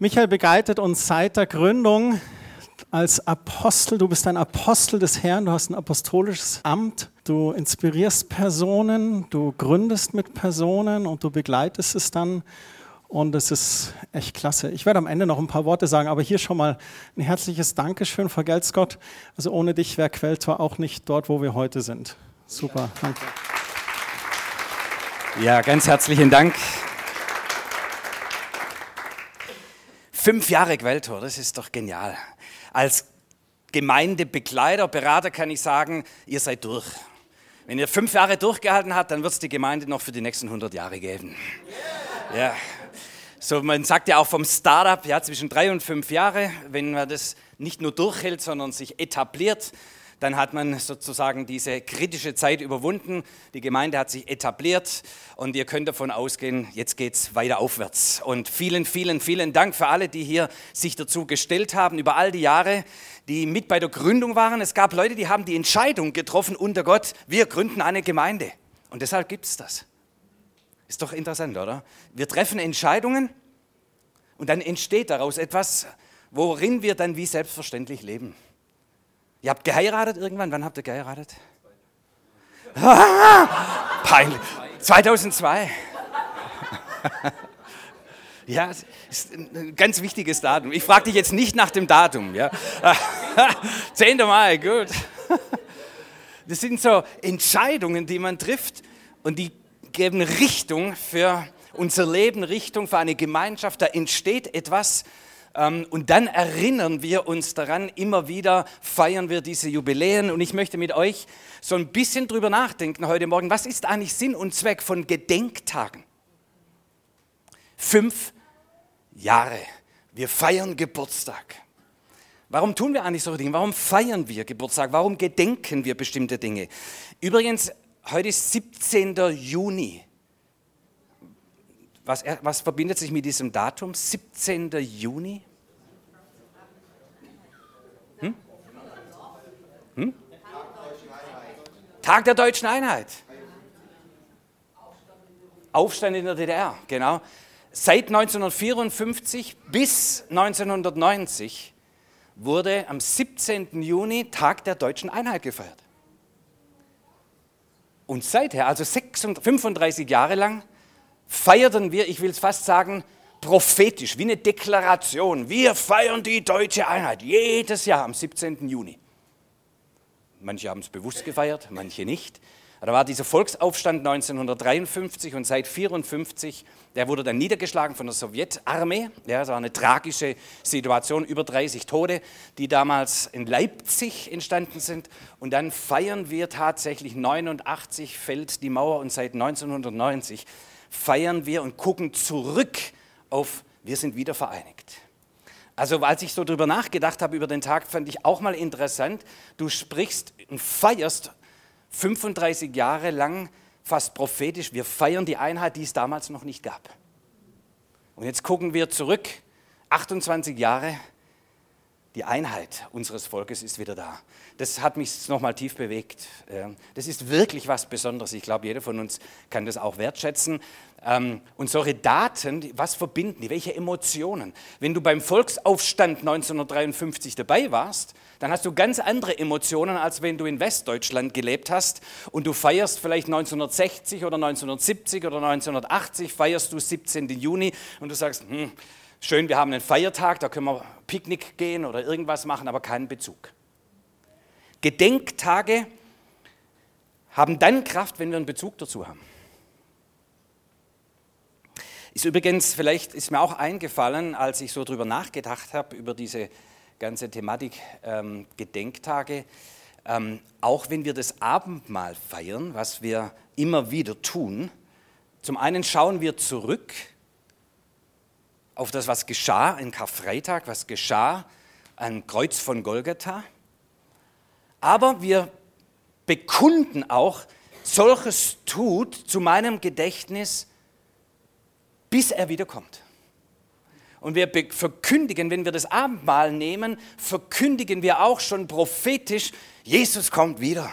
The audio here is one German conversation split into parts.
Michael begleitet uns seit der Gründung als Apostel. Du bist ein Apostel des Herrn, du hast ein apostolisches Amt, du inspirierst Personen, du gründest mit Personen und du begleitest es dann. Und es ist echt klasse. Ich werde am Ende noch ein paar Worte sagen, aber hier schon mal ein herzliches Dankeschön, vergelt's Gott. Also ohne dich wäre Quelltor auch nicht dort, wo wir heute sind. Super, danke. Ja, ganz herzlichen Dank. Fünf Jahre Quelltor, das ist doch genial. Als Gemeindebegleiter, Berater kann ich sagen, ihr seid durch. Wenn ihr fünf Jahre durchgehalten habt, dann wird es die Gemeinde noch für die nächsten 100 Jahre geben. Ja. So, man sagt ja auch vom Startup, ja, zwischen drei und fünf Jahre, wenn man das nicht nur durchhält, sondern sich etabliert, dann hat man sozusagen diese kritische Zeit überwunden. Die Gemeinde hat sich etabliert und ihr könnt davon ausgehen, jetzt geht es weiter aufwärts. Und vielen, vielen, vielen Dank für alle, die hier sich dazu gestellt haben über all die Jahre, die mit bei der Gründung waren. Es gab Leute, die haben die Entscheidung getroffen unter Gott, wir gründen eine Gemeinde. Und deshalb gibt es das. Ist doch interessant, oder? Wir treffen Entscheidungen und dann entsteht daraus etwas, worin wir dann wie selbstverständlich leben. Ihr habt geheiratet irgendwann? Wann habt ihr geheiratet? Peinlich. 2002. ja, ist ein ganz wichtiges Datum. Ich frage dich jetzt nicht nach dem Datum. Ja? 10. Mai, gut. Das sind so Entscheidungen, die man trifft und die geben Richtung für unser Leben, Richtung für eine Gemeinschaft. Da entsteht etwas, und dann erinnern wir uns daran, immer wieder feiern wir diese Jubiläen. Und ich möchte mit euch so ein bisschen drüber nachdenken heute Morgen. Was ist eigentlich Sinn und Zweck von Gedenktagen? Fünf Jahre. Wir feiern Geburtstag. Warum tun wir eigentlich solche Dinge? Warum feiern wir Geburtstag? Warum gedenken wir bestimmte Dinge? Übrigens, heute ist 17. Juni. Was, was verbindet sich mit diesem Datum? 17. Juni? Hm? Tag der deutschen Einheit. Aufstand in der DDR, genau. Seit 1954 bis 1990 wurde am 17. Juni Tag der deutschen Einheit gefeiert. Und seither, also 36, 35 Jahre lang, feierten wir, ich will es fast sagen, prophetisch, wie eine Deklaration. Wir feiern die deutsche Einheit jedes Jahr am 17. Juni. Manche haben es bewusst gefeiert, manche nicht. Da war dieser Volksaufstand 1953 und seit 1954, der wurde dann niedergeschlagen von der Sowjetarmee. Ja, das war eine tragische Situation, über 30 Tote, die damals in Leipzig entstanden sind. Und dann feiern wir tatsächlich 89 fällt die Mauer und seit 1990 feiern wir und gucken zurück auf, wir sind wieder vereinigt. Also als ich so drüber nachgedacht habe über den Tag, fand ich auch mal interessant, du sprichst und feierst 35 Jahre lang fast prophetisch, wir feiern die Einheit, die es damals noch nicht gab. Und jetzt gucken wir zurück, 28 Jahre, die Einheit unseres Volkes ist wieder da. Das hat mich nochmal tief bewegt. Das ist wirklich was Besonderes. Ich glaube, jeder von uns kann das auch wertschätzen. Ähm, und solche Daten, was verbinden die? Welche Emotionen? Wenn du beim Volksaufstand 1953 dabei warst, dann hast du ganz andere Emotionen, als wenn du in Westdeutschland gelebt hast und du feierst vielleicht 1960 oder 1970 oder 1980, feierst du 17. Juni und du sagst, hm, schön, wir haben einen Feiertag, da können wir Picknick gehen oder irgendwas machen, aber keinen Bezug. Gedenktage haben dann Kraft, wenn wir einen Bezug dazu haben. Ist übrigens, vielleicht ist mir auch eingefallen, als ich so drüber nachgedacht habe, über diese ganze Thematik ähm, Gedenktage, ähm, auch wenn wir das Abendmahl feiern, was wir immer wieder tun, zum einen schauen wir zurück auf das, was geschah in Karfreitag, was geschah am Kreuz von Golgatha. Aber wir bekunden auch, solches tut zu meinem Gedächtnis, bis er wiederkommt. Und wir verkündigen, wenn wir das Abendmahl nehmen, verkündigen wir auch schon prophetisch, Jesus kommt wieder.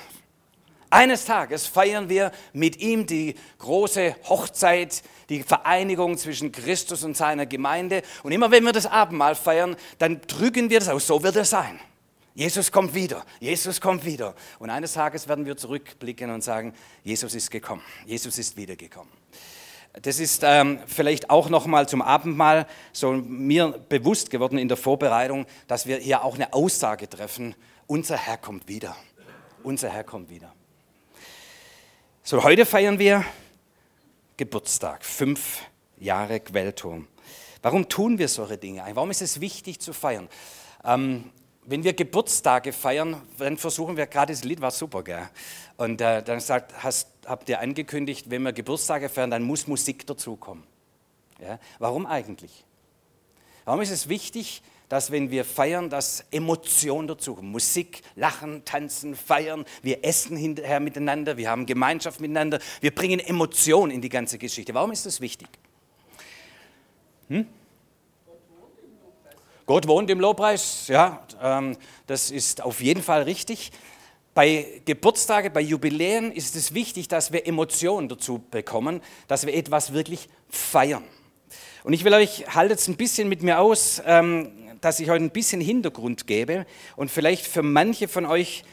Eines Tages feiern wir mit ihm die große Hochzeit, die Vereinigung zwischen Christus und seiner Gemeinde. Und immer wenn wir das Abendmahl feiern, dann drücken wir das aus. So wird es sein. Jesus kommt wieder, Jesus kommt wieder. Und eines Tages werden wir zurückblicken und sagen, Jesus ist gekommen, Jesus ist wiedergekommen. Das ist ähm, vielleicht auch noch mal zum Abendmahl so mir bewusst geworden in der Vorbereitung, dass wir hier auch eine Aussage treffen: Unser Herr kommt wieder. Unser Herr kommt wieder. So, heute feiern wir Geburtstag, fünf Jahre Quellturm. Warum tun wir solche Dinge? Warum ist es wichtig zu feiern? Ähm, wenn wir Geburtstage feiern, dann versuchen wir, gerade das Lied war super, gell? Und äh, dann sagt, hast, habt ihr angekündigt, wenn wir Geburtstage feiern, dann muss Musik dazukommen. Ja? Warum eigentlich? Warum ist es wichtig, dass wenn wir feiern, dass Emotionen dazukommen. Musik, Lachen, Tanzen, Feiern. Wir essen hinterher miteinander, wir haben Gemeinschaft miteinander. Wir bringen Emotionen in die ganze Geschichte. Warum ist das wichtig? Hm? Gott wohnt im Lobpreis, ja, ähm, das ist auf jeden Fall richtig. Bei Geburtstagen, bei Jubiläen ist es wichtig, dass wir Emotionen dazu bekommen, dass wir etwas wirklich feiern. Und ich will euch, haltet es ein bisschen mit mir aus, ähm, dass ich heute ein bisschen Hintergrund gebe und vielleicht für manche von euch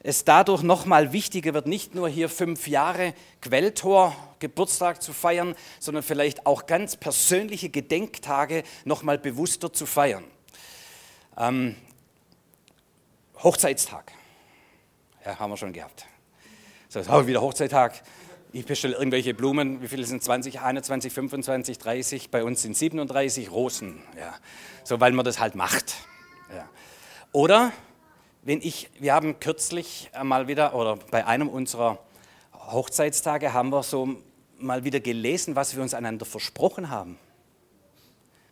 es dadurch nochmal wichtiger wird, nicht nur hier fünf Jahre Quelltor Geburtstag zu feiern, sondern vielleicht auch ganz persönliche Gedenktage nochmal bewusster zu feiern. Ähm, Hochzeitstag, ja, haben wir schon gehabt. So, jetzt haben wir wieder Hochzeittag. Ich bestelle irgendwelche Blumen, wie viele sind 20, 21, 25, 30, bei uns sind 37 Rosen. Ja. So, weil man das halt macht. Ja. Oder wenn ich, wir haben kürzlich mal wieder, oder bei einem unserer Hochzeitstage haben wir so mal wieder gelesen, was wir uns einander versprochen haben.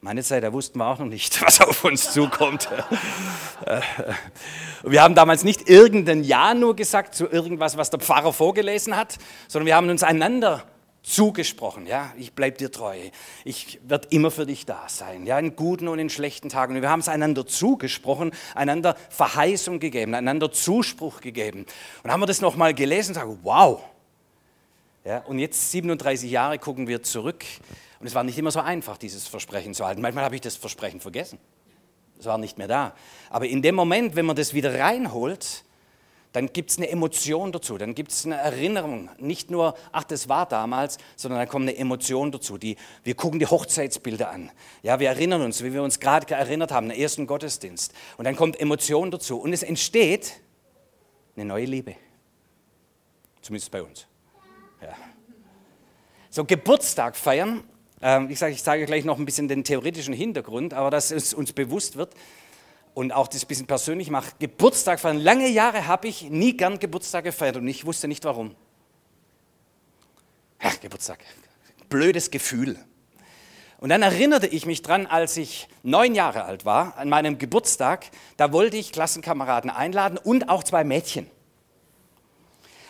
Meine Zeit, da wussten wir auch noch nicht, was auf uns zukommt. wir haben damals nicht irgendein Ja nur gesagt zu irgendwas, was der Pfarrer vorgelesen hat, sondern wir haben uns einander zugesprochen. Ja, ich bleibe dir treu. Ich werde immer für dich da sein. Ja, in guten und in schlechten Tagen. Und wir haben es einander zugesprochen, einander Verheißung gegeben, einander Zuspruch gegeben. Und haben wir das nochmal gelesen und sagen, wow. Ja, und jetzt 37 Jahre gucken wir zurück und es war nicht immer so einfach, dieses Versprechen zu halten. Manchmal habe ich das Versprechen vergessen. Es war nicht mehr da. Aber in dem Moment, wenn man das wieder reinholt, dann gibt es eine Emotion dazu, dann gibt es eine Erinnerung. Nicht nur, ach, das war damals, sondern dann kommt eine Emotion dazu. Die, wir gucken die Hochzeitsbilder an. Ja, wir erinnern uns, wie wir uns gerade erinnert haben, den ersten Gottesdienst. Und dann kommt Emotion dazu. Und es entsteht eine neue Liebe. Zumindest bei uns. Ja. So, Geburtstag feiern ähm, ich sage ich sage gleich noch ein bisschen den theoretischen Hintergrund, aber dass es uns bewusst wird und auch das ein bisschen persönlich macht. Geburtstag feiern. Lange Jahre habe ich nie gern Geburtstag gefeiert und ich wusste nicht warum. Ja, Geburtstag. Blödes Gefühl. Und dann erinnerte ich mich dran, als ich neun Jahre alt war, an meinem Geburtstag, da wollte ich Klassenkameraden einladen und auch zwei Mädchen.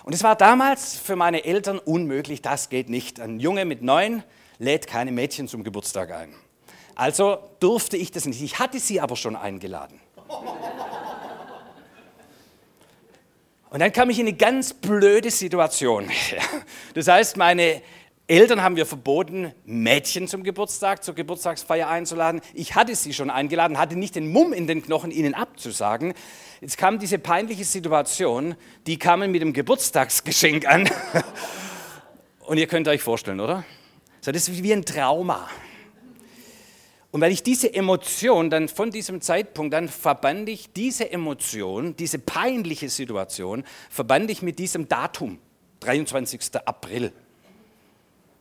Und es war damals für meine Eltern unmöglich, das geht nicht. Ein Junge mit neun lädt keine Mädchen zum Geburtstag ein. Also durfte ich das nicht. Ich hatte sie aber schon eingeladen. Und dann kam ich in eine ganz blöde Situation. Das heißt, meine Eltern haben mir verboten, Mädchen zum Geburtstag, zur Geburtstagsfeier einzuladen. Ich hatte sie schon eingeladen, hatte nicht den Mumm in den Knochen, ihnen abzusagen. Jetzt kam diese peinliche Situation, die kamen mit dem Geburtstagsgeschenk an. Und ihr könnt euch vorstellen, oder? So, das ist wie ein Trauma. Und weil ich diese Emotion dann von diesem Zeitpunkt, dann verband ich diese Emotion, diese peinliche Situation, verband ich mit diesem Datum, 23. April.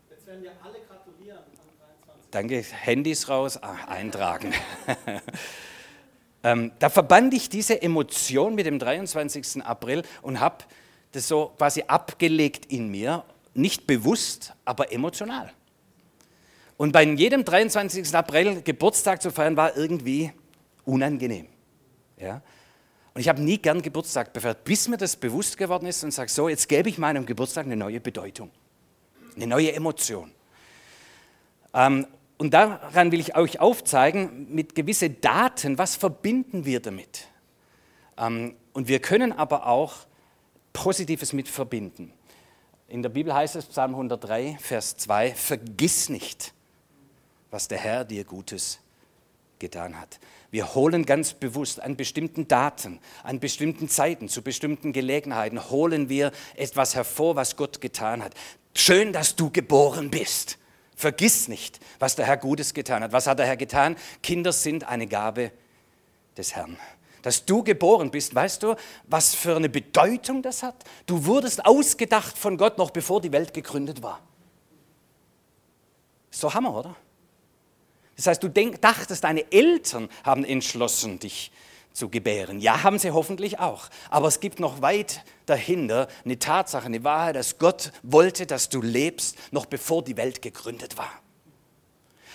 Jetzt werden wir alle gratulieren am 23. Danke, Handys raus, ah, eintragen. ähm, da verband ich diese Emotion mit dem 23. April und habe das so quasi abgelegt in mir, nicht bewusst, aber emotional. Und bei jedem 23. April Geburtstag zu feiern war irgendwie unangenehm. Ja? Und ich habe nie gern Geburtstag gefeiert, bis mir das bewusst geworden ist und sage, so, jetzt gebe ich meinem Geburtstag eine neue Bedeutung, eine neue Emotion. Ähm, und daran will ich euch aufzeigen, mit gewissen Daten, was verbinden wir damit. Ähm, und wir können aber auch Positives mit verbinden. In der Bibel heißt es, Psalm 103, Vers 2, vergiss nicht, was der Herr dir Gutes getan hat. Wir holen ganz bewusst an bestimmten Daten, an bestimmten Zeiten, zu bestimmten Gelegenheiten, holen wir etwas hervor, was Gott getan hat. Schön, dass du geboren bist. Vergiss nicht, was der Herr Gutes getan hat. Was hat der Herr getan? Kinder sind eine Gabe des Herrn. Dass du geboren bist, weißt du, was für eine Bedeutung das hat? Du wurdest ausgedacht von Gott noch bevor die Welt gegründet war. So Hammer, oder? Das heißt, du denk, dachtest, deine Eltern haben entschlossen, dich zu gebären. Ja, haben sie hoffentlich auch. Aber es gibt noch weit dahinter eine Tatsache, eine Wahrheit, dass Gott wollte, dass du lebst, noch bevor die Welt gegründet war.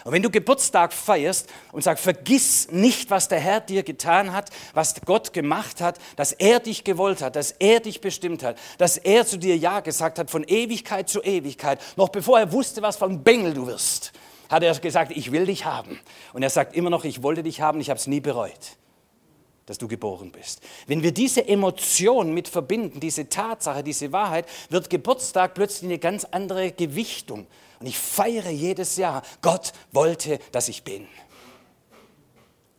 Und wenn du Geburtstag feierst und sagst, vergiss nicht, was der Herr dir getan hat, was Gott gemacht hat, dass er dich gewollt hat, dass er dich bestimmt hat, dass er zu dir Ja gesagt hat, von Ewigkeit zu Ewigkeit, noch bevor er wusste, was für ein Bengel du wirst, hat er gesagt, ich will dich haben. Und er sagt immer noch, ich wollte dich haben, ich habe es nie bereut dass du geboren bist. Wenn wir diese Emotion mit verbinden, diese Tatsache, diese Wahrheit, wird Geburtstag plötzlich eine ganz andere Gewichtung. Und ich feiere jedes Jahr, Gott wollte, dass ich bin.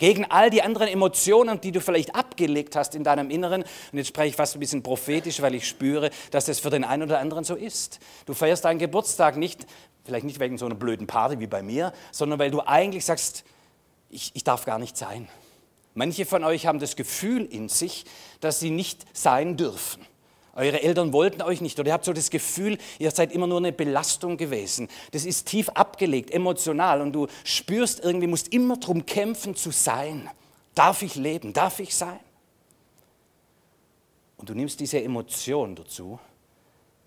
Gegen all die anderen Emotionen, die du vielleicht abgelegt hast in deinem Inneren. Und jetzt spreche ich fast ein bisschen prophetisch, weil ich spüre, dass das für den einen oder anderen so ist. Du feierst deinen Geburtstag nicht, vielleicht nicht wegen so einer blöden Party wie bei mir, sondern weil du eigentlich sagst, ich, ich darf gar nicht sein. Manche von euch haben das Gefühl in sich, dass sie nicht sein dürfen. Eure Eltern wollten euch nicht oder ihr habt so das Gefühl, ihr seid immer nur eine Belastung gewesen. Das ist tief abgelegt, emotional und du spürst irgendwie, musst immer darum kämpfen zu sein. Darf ich leben? Darf ich sein? Und du nimmst diese Emotion dazu.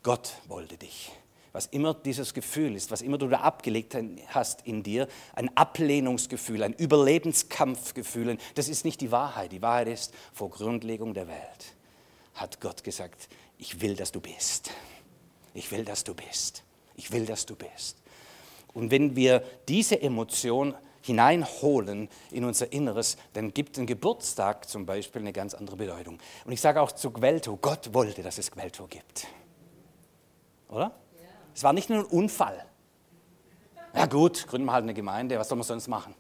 Gott wollte dich was immer dieses Gefühl ist, was immer du da abgelegt hast in dir, ein Ablehnungsgefühl, ein Überlebenskampfgefühl, das ist nicht die Wahrheit. Die Wahrheit ist, vor Grundlegung der Welt hat Gott gesagt, ich will, dass du bist. Ich will, dass du bist. Ich will, dass du bist. Und wenn wir diese Emotion hineinholen in unser Inneres, dann gibt ein Geburtstag zum Beispiel eine ganz andere Bedeutung. Und ich sage auch zu Gwelto, Gott wollte, dass es Gwelto gibt. Oder? Es war nicht nur ein Unfall. Ja gut, gründen wir halt eine Gemeinde, was soll man sonst machen?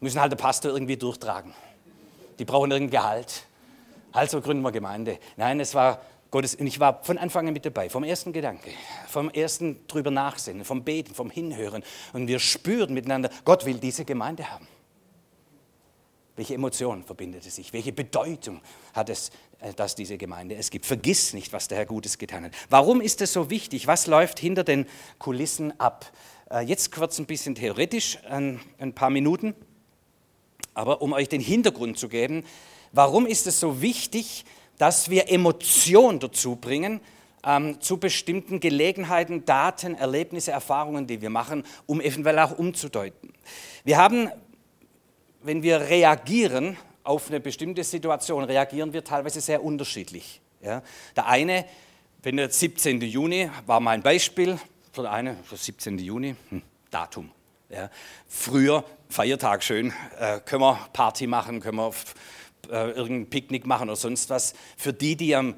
Müssen halt der Pastor irgendwie durchtragen. Die brauchen irgendein Gehalt. Also gründen wir Gemeinde. Nein, es war Gottes, und ich war von Anfang an mit dabei, vom ersten Gedanke, vom ersten drüber nachsinnen, vom Beten, vom Hinhören. Und wir spüren miteinander, Gott will diese Gemeinde haben. Welche Emotionen verbindet es sich? Welche Bedeutung hat es, äh, dass diese Gemeinde es gibt? Vergiss nicht, was der Herr Gutes getan hat. Warum ist es so wichtig? Was läuft hinter den Kulissen ab? Äh, jetzt kurz ein bisschen theoretisch, ein, ein paar Minuten. Aber um euch den Hintergrund zu geben, warum ist es so wichtig, dass wir Emotion dazu bringen, ähm, zu bestimmten Gelegenheiten, Daten, Erlebnisse, Erfahrungen, die wir machen, um eventuell auch umzudeuten. Wir haben wenn wir reagieren auf eine bestimmte Situation, reagieren wir teilweise sehr unterschiedlich. Ja. Der eine, wenn der 17. Juni war mein Beispiel, für den einen, der 17. Juni, hm, Datum. Ja. Früher, Feiertag schön, äh, können wir Party machen, können wir äh, irgendein Picknick machen oder sonst was. Für die, die am,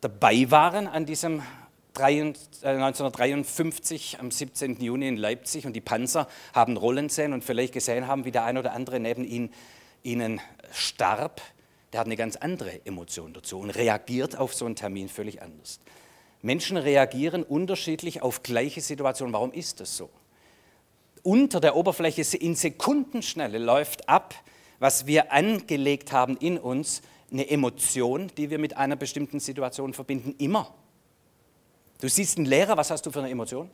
dabei waren an diesem 1953 äh, am 17. Juni in Leipzig und die Panzer haben rollen sehen und vielleicht gesehen haben, wie der ein oder andere neben ihnen, ihnen starb, der hat eine ganz andere Emotion dazu und reagiert auf so einen Termin völlig anders. Menschen reagieren unterschiedlich auf gleiche Situationen. Warum ist das so? Unter der Oberfläche in Sekundenschnelle läuft ab, was wir angelegt haben in uns, eine Emotion, die wir mit einer bestimmten Situation verbinden, immer. Du siehst einen Lehrer, was hast du für eine Emotion?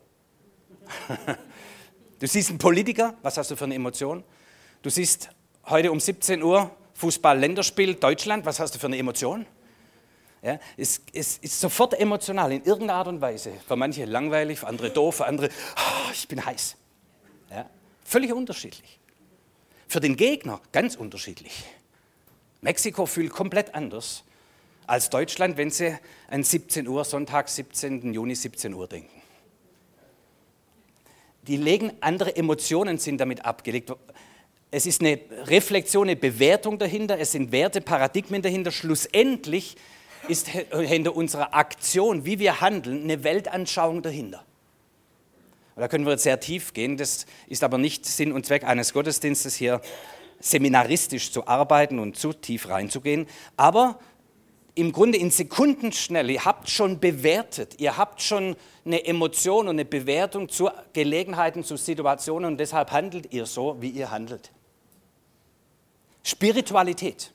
Du siehst einen Politiker, was hast du für eine Emotion? Du siehst heute um 17 Uhr Fußball-Länderspiel Deutschland, was hast du für eine Emotion? Ja, es, es, ist sofort emotional in irgendeiner Art und Weise. Für manche langweilig, für andere doof, für andere, oh, ich bin heiß. Ja, völlig unterschiedlich. Für den Gegner ganz unterschiedlich. Mexiko fühlt komplett anders als Deutschland, wenn sie an 17 Uhr, Sonntag, 17. Juni, 17 Uhr denken. Die legen andere Emotionen sind damit abgelegt. Es ist eine Reflexion, eine Bewertung dahinter, es sind Werte, Paradigmen dahinter. Schlussendlich ist hinter unserer Aktion, wie wir handeln, eine Weltanschauung dahinter. Und da können wir jetzt sehr tief gehen. Das ist aber nicht Sinn und Zweck eines Gottesdienstes, hier seminaristisch zu arbeiten und zu tief reinzugehen. Aber im Grunde in Sekundenschnelle, ihr habt schon bewertet, ihr habt schon eine Emotion und eine Bewertung zu Gelegenheiten, zu Situationen und deshalb handelt ihr so, wie ihr handelt. Spiritualität.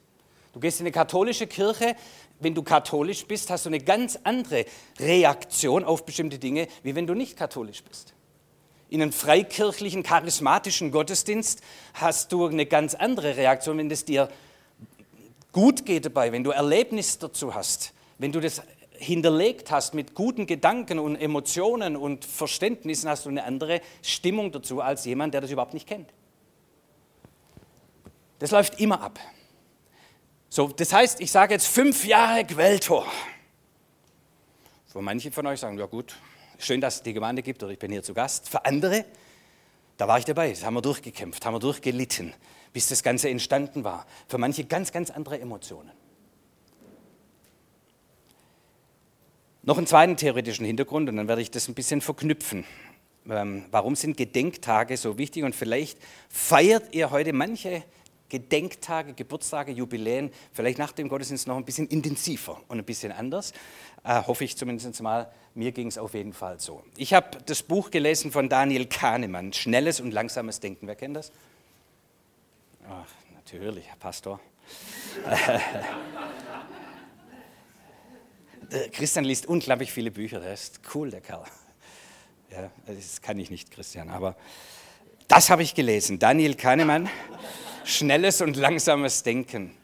Du gehst in eine katholische Kirche, wenn du katholisch bist, hast du eine ganz andere Reaktion auf bestimmte Dinge, wie wenn du nicht katholisch bist. In einem freikirchlichen, charismatischen Gottesdienst hast du eine ganz andere Reaktion, wenn es dir gut geht dabei, wenn du Erlebnis dazu hast, wenn du das hinterlegt hast mit guten Gedanken und Emotionen und Verständnissen, hast du eine andere Stimmung dazu als jemand, der das überhaupt nicht kennt. Das läuft immer ab. So, das heißt, ich sage jetzt fünf Jahre Quelltor. Für manche von euch sagen, ja gut, schön, dass es die Gemeinde gibt oder ich bin hier zu Gast. Für andere, da war ich dabei, das haben wir durchgekämpft, haben wir durchgelitten bis das Ganze entstanden war. Für manche ganz, ganz andere Emotionen. Noch einen zweiten theoretischen Hintergrund und dann werde ich das ein bisschen verknüpfen. Ähm, warum sind Gedenktage so wichtig? Und vielleicht feiert ihr heute manche Gedenktage, Geburtstage, Jubiläen, vielleicht nach dem Gottesdienst noch ein bisschen intensiver und ein bisschen anders. Äh, hoffe ich zumindest mal. Mir ging es auf jeden Fall so. Ich habe das Buch gelesen von Daniel Kahnemann, Schnelles und langsames Denken. Wer kennt das? Ach, natürlich, Herr Pastor. Christian liest unglaublich viele Bücher, der ist cool, der Kerl. Ja, das kann ich nicht, Christian, aber das habe ich gelesen. Daniel Kahnemann, schnelles und langsames Denken.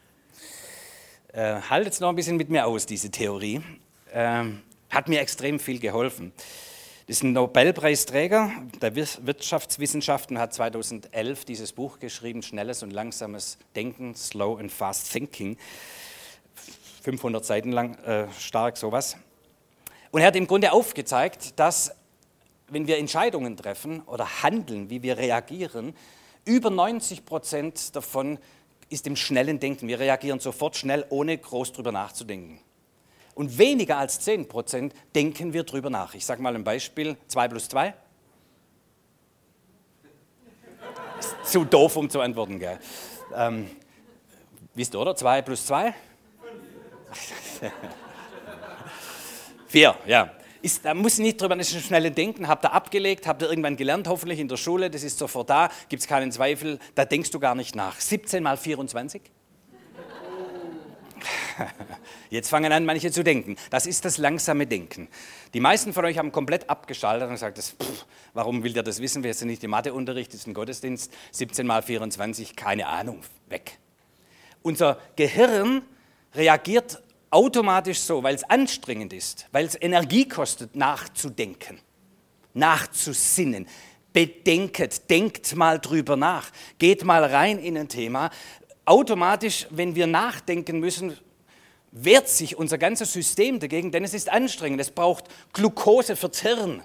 Äh, haltet es noch ein bisschen mit mir aus, diese Theorie. Ähm, hat mir extrem viel geholfen ist ein Nobelpreisträger der Wirtschaftswissenschaften, hat 2011 dieses Buch geschrieben, Schnelles und langsames Denken, Slow and Fast Thinking. 500 Seiten lang, äh, stark sowas. Und er hat im Grunde aufgezeigt, dass wenn wir Entscheidungen treffen oder handeln, wie wir reagieren, über 90 Prozent davon ist im schnellen Denken. Wir reagieren sofort schnell, ohne groß drüber nachzudenken. Und weniger als 10 Prozent denken wir drüber nach. Ich sage mal ein Beispiel: 2 plus 2. Ist zu doof, um zu antworten, gell? Ähm, wisst ihr, oder? 2 plus 2? 4, ja. Ist, da muss ich nicht drüber nicht schnell denken, habt ihr abgelegt, habt ihr irgendwann gelernt, hoffentlich in der Schule, das ist sofort da, gibt es keinen Zweifel, da denkst du gar nicht nach. 17 mal 24? Jetzt fangen an, manche zu denken. Das ist das langsame Denken. Die meisten von euch haben komplett abgeschaltet und gesagt, das, pff, warum will der das wissen? Wir sind nicht im Matheunterricht, das ist ein Gottesdienst. 17 mal 24, keine Ahnung, weg. Unser Gehirn reagiert automatisch so, weil es anstrengend ist, weil es Energie kostet, nachzudenken, nachzusinnen. Bedenket, denkt mal drüber nach, geht mal rein in ein Thema. Automatisch, wenn wir nachdenken müssen, wehrt sich unser ganzes System dagegen, denn es ist anstrengend. Es braucht Glucose fürs Hirn.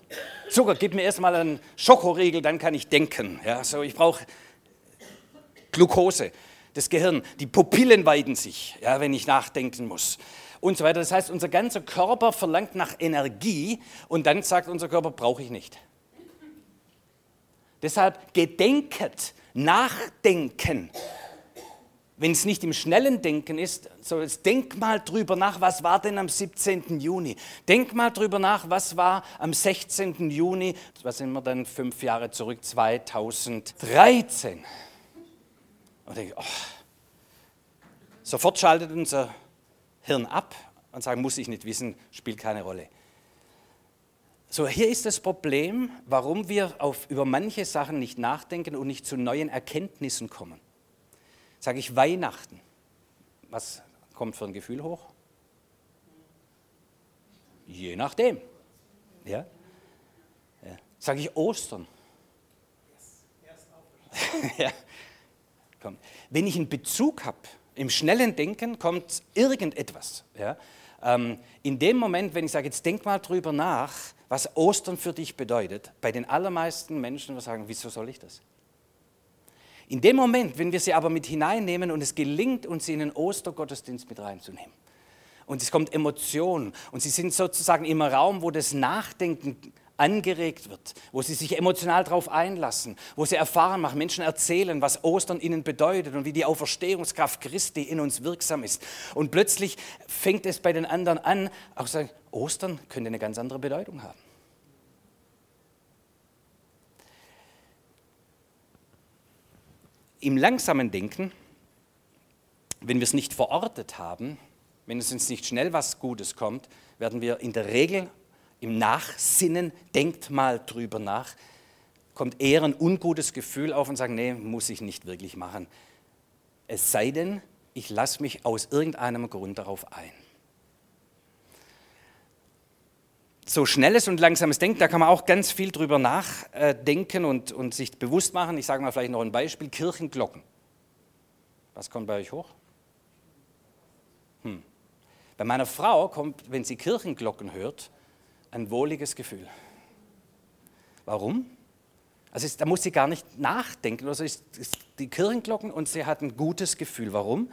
Zucker, gib mir erstmal einen Schokoriegel, dann kann ich denken. Ja, so, ich brauche Glucose, das Gehirn. Die Pupillen weiden sich, ja, wenn ich nachdenken muss. Und so weiter. Das heißt, unser ganzer Körper verlangt nach Energie und dann sagt unser Körper, brauche ich nicht. Deshalb gedenket, nachdenken wenn es nicht im schnellen Denken ist, so denk mal drüber nach, was war denn am 17. Juni? Denk mal drüber nach, was war am 16. Juni, was sind wir dann fünf Jahre zurück, 2013. Und ich, oh, sofort schaltet unser Hirn ab und sagt, muss ich nicht wissen, spielt keine Rolle. So, hier ist das Problem, warum wir auf, über manche Sachen nicht nachdenken und nicht zu neuen Erkenntnissen kommen. Sage ich Weihnachten, was kommt für ein Gefühl hoch? Je nachdem. Ja? ja. Sage ich Ostern. ja. Komm. Wenn ich einen Bezug habe, im schnellen Denken kommt irgendetwas. Ja? Ähm, in dem Moment, wenn ich sage, jetzt denk mal drüber nach, was Ostern für dich bedeutet, bei den allermeisten Menschen sagen, wieso soll ich das? In dem Moment, wenn wir sie aber mit hineinnehmen und es gelingt uns, sie in den Ostergottesdienst mit reinzunehmen und es kommt Emotion und sie sind sozusagen im Raum, wo das Nachdenken angeregt wird, wo sie sich emotional darauf einlassen, wo sie erfahren machen, Menschen erzählen, was Ostern ihnen bedeutet und wie die Auferstehungskraft Christi in uns wirksam ist. Und plötzlich fängt es bei den anderen an, auch zu sagen, Ostern könnte eine ganz andere Bedeutung haben. Im langsamen Denken, wenn wir es nicht verortet haben, wenn es uns nicht schnell was Gutes kommt, werden wir in der Regel im Nachsinnen, denkt mal drüber nach, kommt eher ein ungutes Gefühl auf und sagt, nee, muss ich nicht wirklich machen. Es sei denn, ich lasse mich aus irgendeinem Grund darauf ein. So schnelles und langsames Denken, da kann man auch ganz viel drüber nachdenken und, und sich bewusst machen. Ich sage mal vielleicht noch ein Beispiel, Kirchenglocken. Was kommt bei euch hoch? Hm. Bei meiner Frau kommt, wenn sie Kirchenglocken hört, ein wohliges Gefühl. Warum? Also da muss sie gar nicht nachdenken. Also die Kirchenglocken und sie hat ein gutes Gefühl. Warum?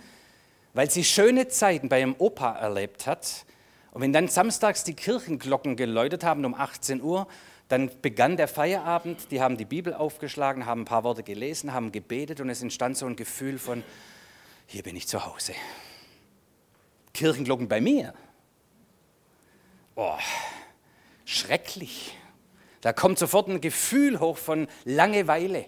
Weil sie schöne Zeiten bei ihrem Opa erlebt hat. Und wenn dann samstags die Kirchenglocken geläutet haben um 18 Uhr, dann begann der Feierabend. Die haben die Bibel aufgeschlagen, haben ein paar Worte gelesen, haben gebetet und es entstand so ein Gefühl von, hier bin ich zu Hause. Kirchenglocken bei mir. Oh, schrecklich. Da kommt sofort ein Gefühl hoch von Langeweile.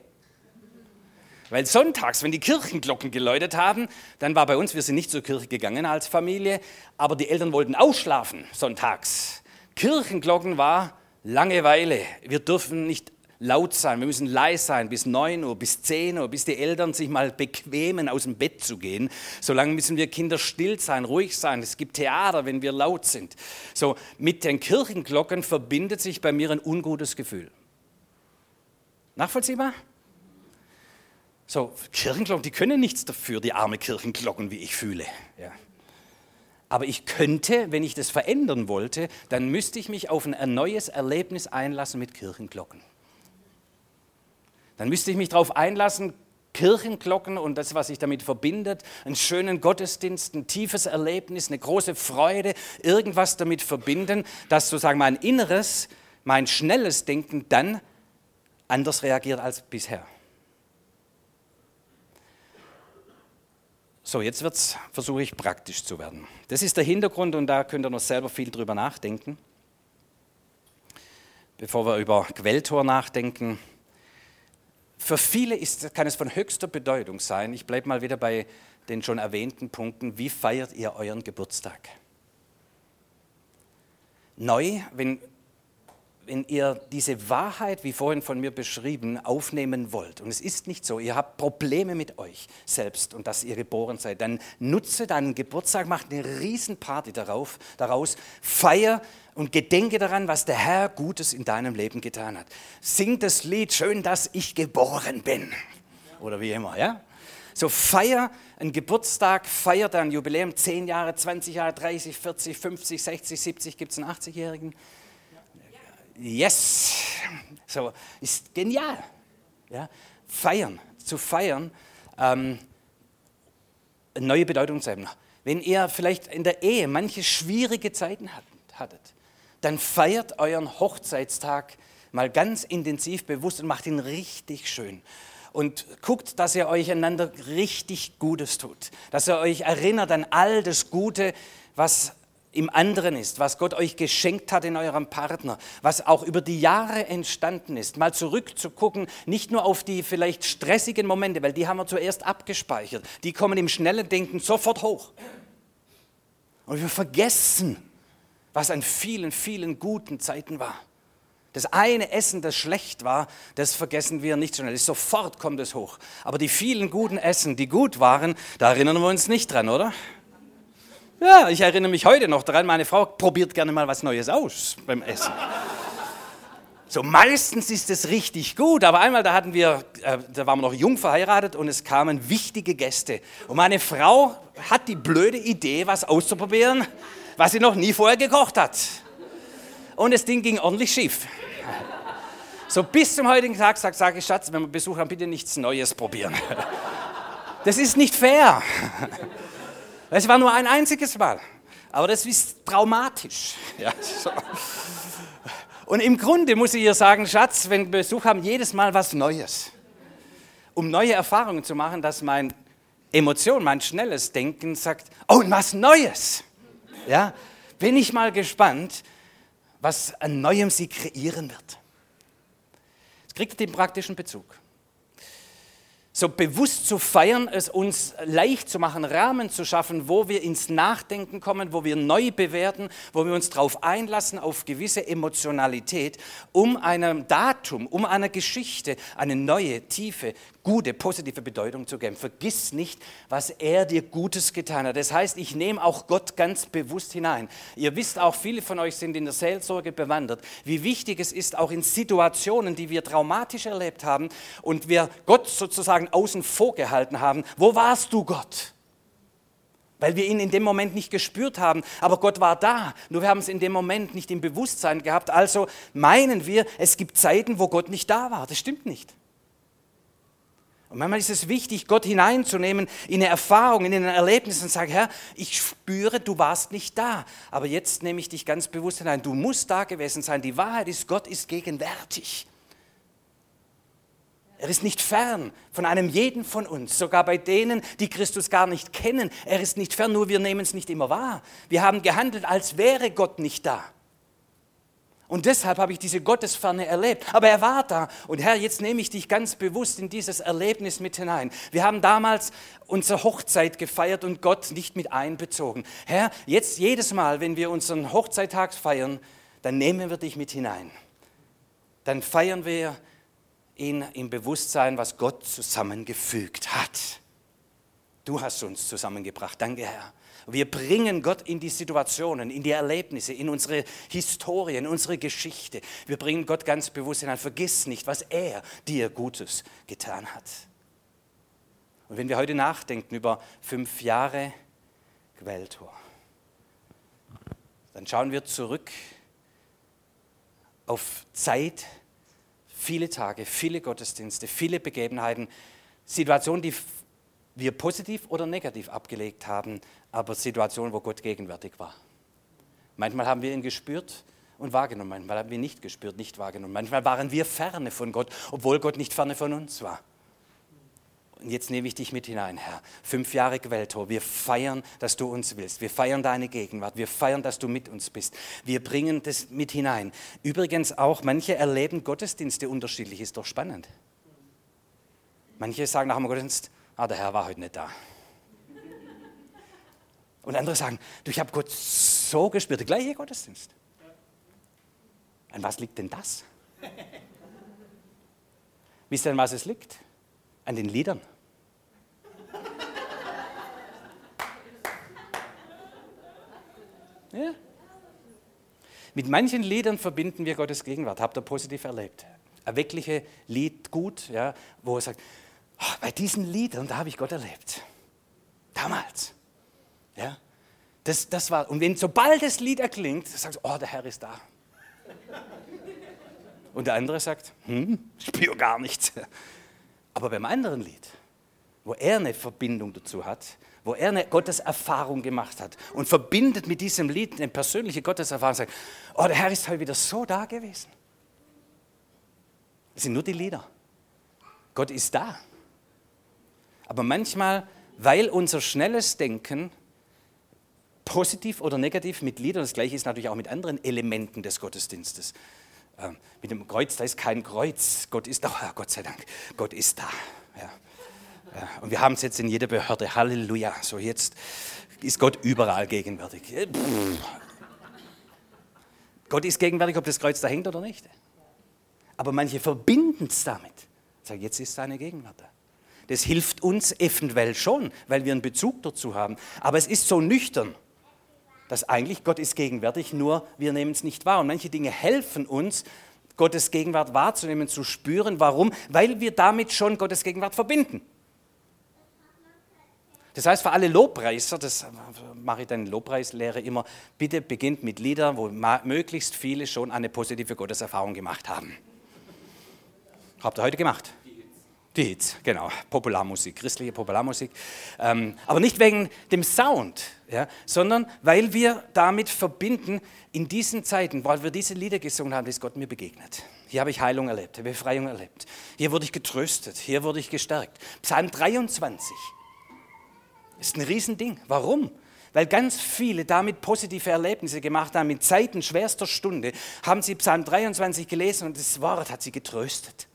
Weil sonntags, wenn die Kirchenglocken geläutet haben, dann war bei uns, wir sind nicht zur Kirche gegangen als Familie, aber die Eltern wollten ausschlafen sonntags. Kirchenglocken war Langeweile. Wir dürfen nicht laut sein, wir müssen leise sein bis 9 Uhr, bis 10 Uhr, bis die Eltern sich mal bequemen, aus dem Bett zu gehen. Solange müssen wir Kinder still sein, ruhig sein. Es gibt Theater, wenn wir laut sind. So, mit den Kirchenglocken verbindet sich bei mir ein ungutes Gefühl. Nachvollziehbar? So, Kirchenglocken, die können nichts dafür, die arme Kirchenglocken, wie ich fühle. Ja. Aber ich könnte, wenn ich das verändern wollte, dann müsste ich mich auf ein neues Erlebnis einlassen mit Kirchenglocken. Dann müsste ich mich darauf einlassen, Kirchenglocken und das, was sich damit verbindet, einen schönen Gottesdienst, ein tiefes Erlebnis, eine große Freude, irgendwas damit verbinden, dass sozusagen mein Inneres, mein schnelles Denken dann anders reagiert als bisher. So, jetzt versuche ich praktisch zu werden. Das ist der Hintergrund und da könnt ihr noch selber viel drüber nachdenken. Bevor wir über Quelltor nachdenken, für viele ist, kann es von höchster Bedeutung sein. Ich bleibe mal wieder bei den schon erwähnten Punkten. Wie feiert ihr euren Geburtstag? Neu, wenn, wenn ihr diese Wahrheit, wie vorhin von mir beschrieben, aufnehmen wollt, und es ist nicht so, ihr habt Probleme mit euch selbst und dass ihr geboren seid, dann nutze deinen Geburtstag, macht eine Riesenparty darauf, daraus, feier und gedenke daran, was der Herr Gutes in deinem Leben getan hat. Sing das Lied, schön, dass ich geboren bin. Oder wie immer, ja? So feier einen Geburtstag, feier dein Jubiläum, 10 Jahre, 20 Jahre, 30, 40, 50, 60, 70, gibt es einen 80-Jährigen? Yes! So, ist genial. Ja? Feiern, zu feiern, ähm, neue Bedeutung zu haben. Wenn ihr vielleicht in der Ehe manche schwierige Zeiten hattet, dann feiert euren Hochzeitstag mal ganz intensiv bewusst und macht ihn richtig schön. Und guckt, dass ihr euch einander richtig Gutes tut. Dass ihr euch erinnert an all das Gute, was im anderen ist, was Gott euch geschenkt hat in eurem Partner, was auch über die Jahre entstanden ist. Mal zurückzugucken, nicht nur auf die vielleicht stressigen Momente, weil die haben wir zuerst abgespeichert. Die kommen im schnellen Denken sofort hoch. Und wir vergessen, was an vielen, vielen guten Zeiten war. Das eine Essen, das schlecht war, das vergessen wir nicht schnell. Sofort kommt es hoch. Aber die vielen guten Essen, die gut waren, da erinnern wir uns nicht dran, oder? Ja, ich erinnere mich heute noch daran, meine Frau probiert gerne mal was Neues aus beim Essen. So, meistens ist es richtig gut, aber einmal, da hatten wir, äh, da waren wir noch jung verheiratet und es kamen wichtige Gäste. Und meine Frau hat die blöde Idee, was auszuprobieren was sie noch nie vorher gekocht hat. Und das Ding ging ordentlich schief. So bis zum heutigen Tag sage sag ich, Schatz, wenn wir Besuch haben, bitte nichts Neues probieren. Das ist nicht fair. Es war nur ein einziges Mal. Aber das ist traumatisch. Ja, so. Und im Grunde muss ich ihr sagen, Schatz, wenn wir Besuch haben, jedes Mal was Neues. Um neue Erfahrungen zu machen, dass mein Emotion, mein schnelles Denken sagt, oh, und was Neues. Ja, bin ich mal gespannt, was an Neuem sie kreieren wird. Es kriegt den praktischen Bezug so bewusst zu feiern, es uns leicht zu machen, Rahmen zu schaffen, wo wir ins Nachdenken kommen, wo wir neu bewerten, wo wir uns darauf einlassen, auf gewisse Emotionalität, um einem Datum, um einer Geschichte eine neue, tiefe, gute, positive Bedeutung zu geben. Vergiss nicht, was er dir Gutes getan hat. Das heißt, ich nehme auch Gott ganz bewusst hinein. Ihr wisst auch, viele von euch sind in der Seelsorge bewandert, wie wichtig es ist, auch in Situationen, die wir traumatisch erlebt haben und wir Gott sozusagen außen vor gehalten haben. Wo warst du, Gott? weil wir ihn in dem Moment nicht gespürt haben. Aber Gott war da, nur wir haben es in dem Moment nicht im Bewusstsein gehabt. Also meinen wir, es gibt Zeiten, wo Gott nicht da war. Das stimmt nicht. Und manchmal ist es wichtig, Gott hineinzunehmen in eine Erfahrung, in ein Erlebnis und sagen, Herr, ich spüre, du warst nicht da, aber jetzt nehme ich dich ganz bewusst hinein. Du musst da gewesen sein. Die Wahrheit ist, Gott ist gegenwärtig. Er ist nicht fern von einem jeden von uns, sogar bei denen, die Christus gar nicht kennen. Er ist nicht fern, nur wir nehmen es nicht immer wahr. Wir haben gehandelt, als wäre Gott nicht da. Und deshalb habe ich diese Gottesferne erlebt. Aber er war da. Und Herr, jetzt nehme ich dich ganz bewusst in dieses Erlebnis mit hinein. Wir haben damals unsere Hochzeit gefeiert und Gott nicht mit einbezogen. Herr, jetzt jedes Mal, wenn wir unseren Hochzeittag feiern, dann nehmen wir dich mit hinein. Dann feiern wir ihn im Bewusstsein, was Gott zusammengefügt hat. Du hast uns zusammengebracht. Danke, Herr. Wir bringen Gott in die Situationen, in die Erlebnisse, in unsere Historie, in unsere Geschichte. Wir bringen Gott ganz bewusst hinein. Vergiss nicht, was er dir Gutes getan hat. Und wenn wir heute nachdenken über fünf Jahre Quelltor, dann schauen wir zurück auf Zeit, viele Tage, viele Gottesdienste, viele Begebenheiten, Situationen, die wir positiv oder negativ abgelegt haben, aber Situationen, wo Gott gegenwärtig war. Manchmal haben wir ihn gespürt und wahrgenommen, manchmal haben wir ihn nicht gespürt, nicht wahrgenommen. Manchmal waren wir ferne von Gott, obwohl Gott nicht ferne von uns war. Und jetzt nehme ich dich mit hinein, Herr. Fünf Jahre Quelltor. Wir feiern, dass du uns willst. Wir feiern deine Gegenwart. Wir feiern, dass du mit uns bist. Wir bringen das mit hinein. Übrigens auch, manche erleben Gottesdienste unterschiedlich. Ist doch spannend. Manche sagen nach dem Gottesdienst, ah, der Herr war heute nicht da. Und andere sagen, du, ich habe Gott so gespürt, der gleiche Gottesdienst. An was liegt denn das? Wisst ihr, an was es liegt? An den Liedern. Ja. Mit manchen Liedern verbinden wir Gottes Gegenwart. Habt ihr positiv erlebt? Erweckliche Lied, gut, ja, wo er sagt, bei diesen Liedern, da habe ich Gott erlebt. Damals. Ja? Das, das war, und wenn sobald das Lied erklingt, sagst du, oh, der Herr ist da. Und der andere sagt, hm, spür gar nichts. Aber beim anderen Lied, wo er eine Verbindung dazu hat, wo er eine Gotteserfahrung gemacht hat und verbindet mit diesem Lied eine persönliche Gotteserfahrung, sagt, oh, der Herr ist heute wieder so da gewesen. Das sind nur die Lieder. Gott ist da. Aber manchmal, weil unser schnelles Denken positiv oder negativ mit Liedern, das gleiche ist natürlich auch mit anderen Elementen des Gottesdienstes. Ähm, mit dem Kreuz, da ist kein Kreuz. Gott ist da, oh, Gott sei Dank, Gott ist da. Ja. Ja. Und wir haben es jetzt in jeder Behörde. Halleluja. So jetzt ist Gott überall gegenwärtig. Äh, Gott ist gegenwärtig, ob das Kreuz da hängt oder nicht. Aber manche verbinden es damit. Sagen, jetzt ist seine Gegenwart da. Das hilft uns eventuell schon, weil wir einen Bezug dazu haben. Aber es ist so nüchtern, dass eigentlich Gott ist gegenwärtig, nur wir nehmen es nicht wahr. Und manche Dinge helfen uns, Gottes Gegenwart wahrzunehmen, zu spüren. Warum? Weil wir damit schon Gottes Gegenwart verbinden. Das heißt, für alle Lobpreiser, das mache ich dann in Lobpreislehre immer, bitte beginnt mit Liedern, wo möglichst viele schon eine positive Gotteserfahrung gemacht haben. Habt ihr heute gemacht? Die Hits, genau. Popularmusik, christliche Popularmusik. Ähm, aber nicht wegen dem Sound, ja, sondern weil wir damit verbinden, in diesen Zeiten, weil wir diese Lieder gesungen haben, ist Gott mir begegnet. Hier habe ich Heilung erlebt, Befreiung erlebt. Hier wurde ich getröstet, hier wurde ich gestärkt. Psalm 23 ist ein Riesending. Warum? Weil ganz viele damit positive Erlebnisse gemacht haben. In Zeiten schwerster Stunde haben sie Psalm 23 gelesen und das Wort hat sie getröstet.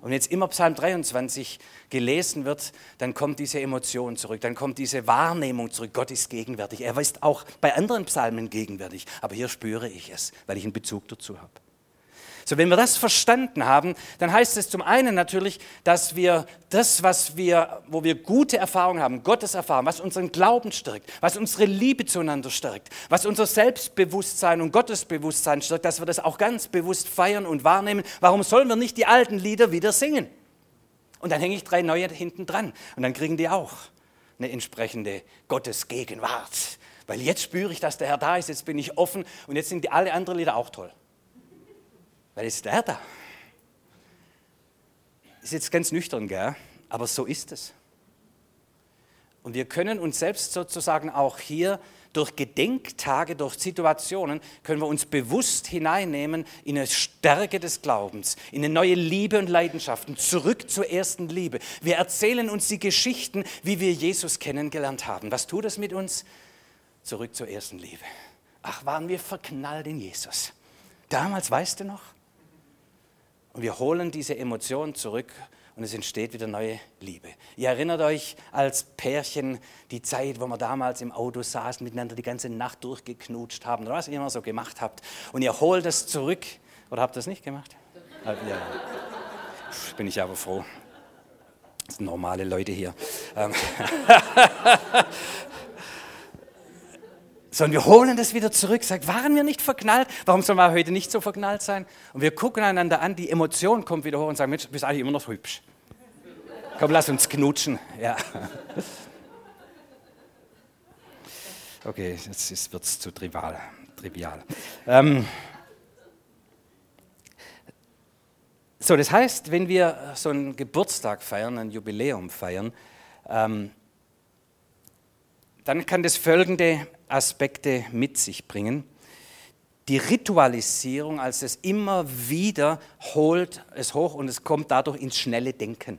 Und jetzt immer Psalm 23 gelesen wird, dann kommt diese Emotion zurück, dann kommt diese Wahrnehmung zurück. Gott ist gegenwärtig. Er ist auch bei anderen Psalmen gegenwärtig, aber hier spüre ich es, weil ich einen Bezug dazu habe. So, wenn wir das verstanden haben, dann heißt es zum einen natürlich, dass wir das, was wir, wo wir gute Erfahrungen haben, Gottes Erfahrung, was unseren Glauben stärkt, was unsere Liebe zueinander stärkt, was unser Selbstbewusstsein und Gottesbewusstsein stärkt, dass wir das auch ganz bewusst feiern und wahrnehmen. Warum sollen wir nicht die alten Lieder wieder singen? Und dann hänge ich drei neue hinten dran und dann kriegen die auch eine entsprechende Gottesgegenwart. Weil jetzt spüre ich, dass der Herr da ist, jetzt bin ich offen und jetzt sind die alle anderen Lieder auch toll. Weil ist der da. Ist jetzt ganz nüchtern, gell? aber so ist es. Und wir können uns selbst sozusagen auch hier durch Gedenktage, durch Situationen, können wir uns bewusst hineinnehmen in eine Stärke des Glaubens, in eine neue Liebe und Leidenschaften, zurück zur ersten Liebe. Wir erzählen uns die Geschichten, wie wir Jesus kennengelernt haben. Was tut es mit uns? Zurück zur ersten Liebe. Ach, waren wir verknallt in Jesus. Damals, weißt du noch? Und wir holen diese Emotionen zurück und es entsteht wieder neue Liebe. Ihr erinnert euch als Pärchen die Zeit, wo wir damals im Auto saßen, miteinander die ganze Nacht durchgeknutscht haben oder was ihr immer so gemacht habt. Und ihr holt es zurück. Oder habt ihr das nicht gemacht? Ja. Bin ich aber froh. Das sind normale Leute hier. Sondern wir holen das wieder zurück. Sagt, waren wir nicht verknallt? Warum sollen wir heute nicht so verknallt sein? Und wir gucken einander an, die Emotion kommt wieder hoch und sagen, Mensch, du bist eigentlich immer noch hübsch. Komm, lass uns knutschen. Ja. Okay, jetzt wird es zu trivial. trivial. Ähm so, das heißt, wenn wir so einen Geburtstag feiern, ein Jubiläum feiern, ähm, dann kann das folgende Aspekte mit sich bringen. Die Ritualisierung, als es immer wieder holt es hoch und es kommt dadurch ins schnelle Denken.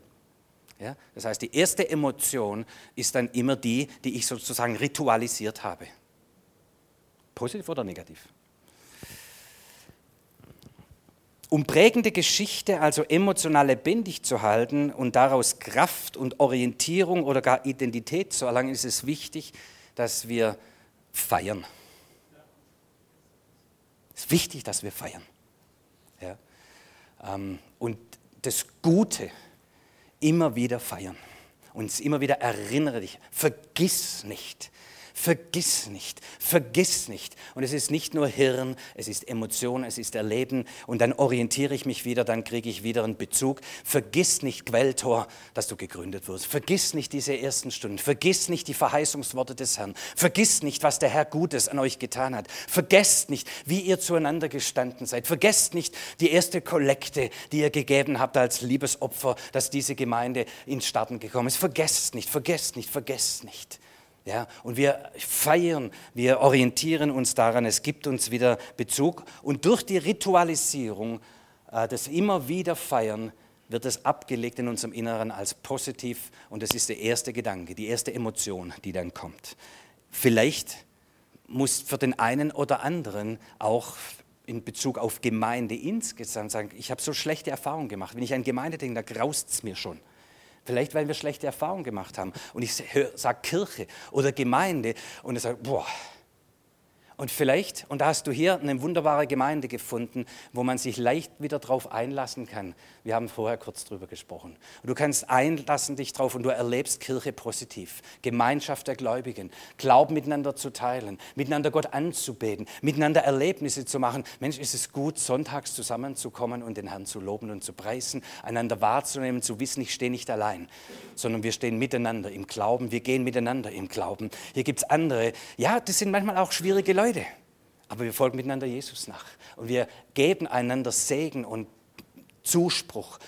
Ja? Das heißt, die erste Emotion ist dann immer die, die ich sozusagen ritualisiert habe. Positiv oder negativ? Um prägende Geschichte also emotional lebendig zu halten und daraus Kraft und Orientierung oder gar Identität zu erlangen, ist es wichtig, dass wir feiern. Es ist wichtig, dass wir feiern. Ja? Ähm, und das Gute immer wieder feiern. Uns immer wieder erinnere dich, vergiss nicht, Vergiss nicht, vergiss nicht. Und es ist nicht nur Hirn, es ist Emotion, es ist Erleben. Und dann orientiere ich mich wieder, dann kriege ich wieder einen Bezug. Vergiss nicht, Quelltor, dass du gegründet wirst. Vergiss nicht diese ersten Stunden. Vergiss nicht die Verheißungsworte des Herrn. Vergiss nicht, was der Herr Gutes an euch getan hat. Vergesst nicht, wie ihr zueinander gestanden seid. Vergesst nicht die erste Kollekte, die ihr gegeben habt als Liebesopfer, dass diese Gemeinde ins Starten gekommen ist. Vergesst nicht, vergesst nicht, vergesst nicht. Ja, und wir feiern, wir orientieren uns daran, es gibt uns wieder Bezug. Und durch die Ritualisierung, äh, das immer wieder Feiern, wird es abgelegt in unserem Inneren als positiv. Und das ist der erste Gedanke, die erste Emotion, die dann kommt. Vielleicht muss für den einen oder anderen auch in Bezug auf Gemeinde insgesamt sagen, ich habe so schlechte Erfahrungen gemacht. Wenn ich an Gemeinde denke, da graust es mir schon. Vielleicht, weil wir schlechte Erfahrungen gemacht haben. Und ich sage Kirche oder Gemeinde und ich sage, boah, und vielleicht, und da hast du hier eine wunderbare Gemeinde gefunden, wo man sich leicht wieder drauf einlassen kann. Wir haben vorher kurz drüber gesprochen. Und du kannst einlassen dich drauf und du erlebst Kirche positiv. Gemeinschaft der Gläubigen, Glauben miteinander zu teilen, miteinander Gott anzubeten, miteinander Erlebnisse zu machen. Mensch, ist es gut, sonntags zusammenzukommen und den Herrn zu loben und zu preisen, einander wahrzunehmen, zu wissen, ich stehe nicht allein, sondern wir stehen miteinander im Glauben, wir gehen miteinander im Glauben. Hier gibt es andere, ja, das sind manchmal auch schwierige Leute. Freude. Aber wir folgen miteinander Jesus nach. Und wir geben einander Segen und Zuspruch.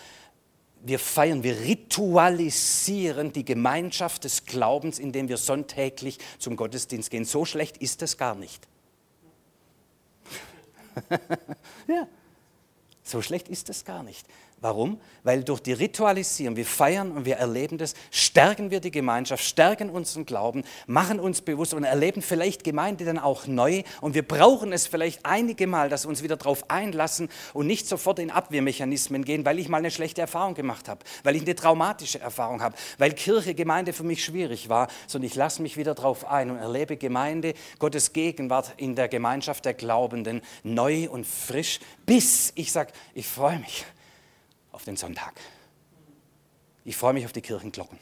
wir feiern, wir ritualisieren die Gemeinschaft des Glaubens, indem wir sonntäglich zum Gottesdienst gehen. So schlecht ist das gar nicht. ja, so schlecht ist das gar nicht. Warum? Weil durch die Ritualisierung, wir feiern und wir erleben das, stärken wir die Gemeinschaft, stärken unseren Glauben, machen uns bewusst und erleben vielleicht Gemeinde dann auch neu. Und wir brauchen es vielleicht einige Mal, dass wir uns wieder darauf einlassen und nicht sofort in Abwehrmechanismen gehen, weil ich mal eine schlechte Erfahrung gemacht habe, weil ich eine traumatische Erfahrung habe, weil Kirche, Gemeinde für mich schwierig war, sondern ich lasse mich wieder darauf ein und erlebe Gemeinde, Gottes Gegenwart in der Gemeinschaft der Glaubenden neu und frisch, bis ich sage, ich freue mich auf den Sonntag. Ich freue mich auf die Kirchenglocken.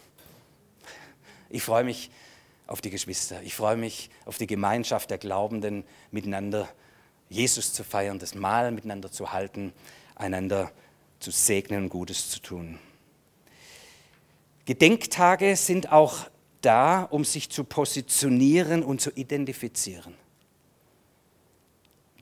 Ich freue mich auf die Geschwister. Ich freue mich auf die Gemeinschaft der Glaubenden, miteinander Jesus zu feiern, das Mahl miteinander zu halten, einander zu segnen und Gutes zu tun. Gedenktage sind auch da, um sich zu positionieren und zu identifizieren.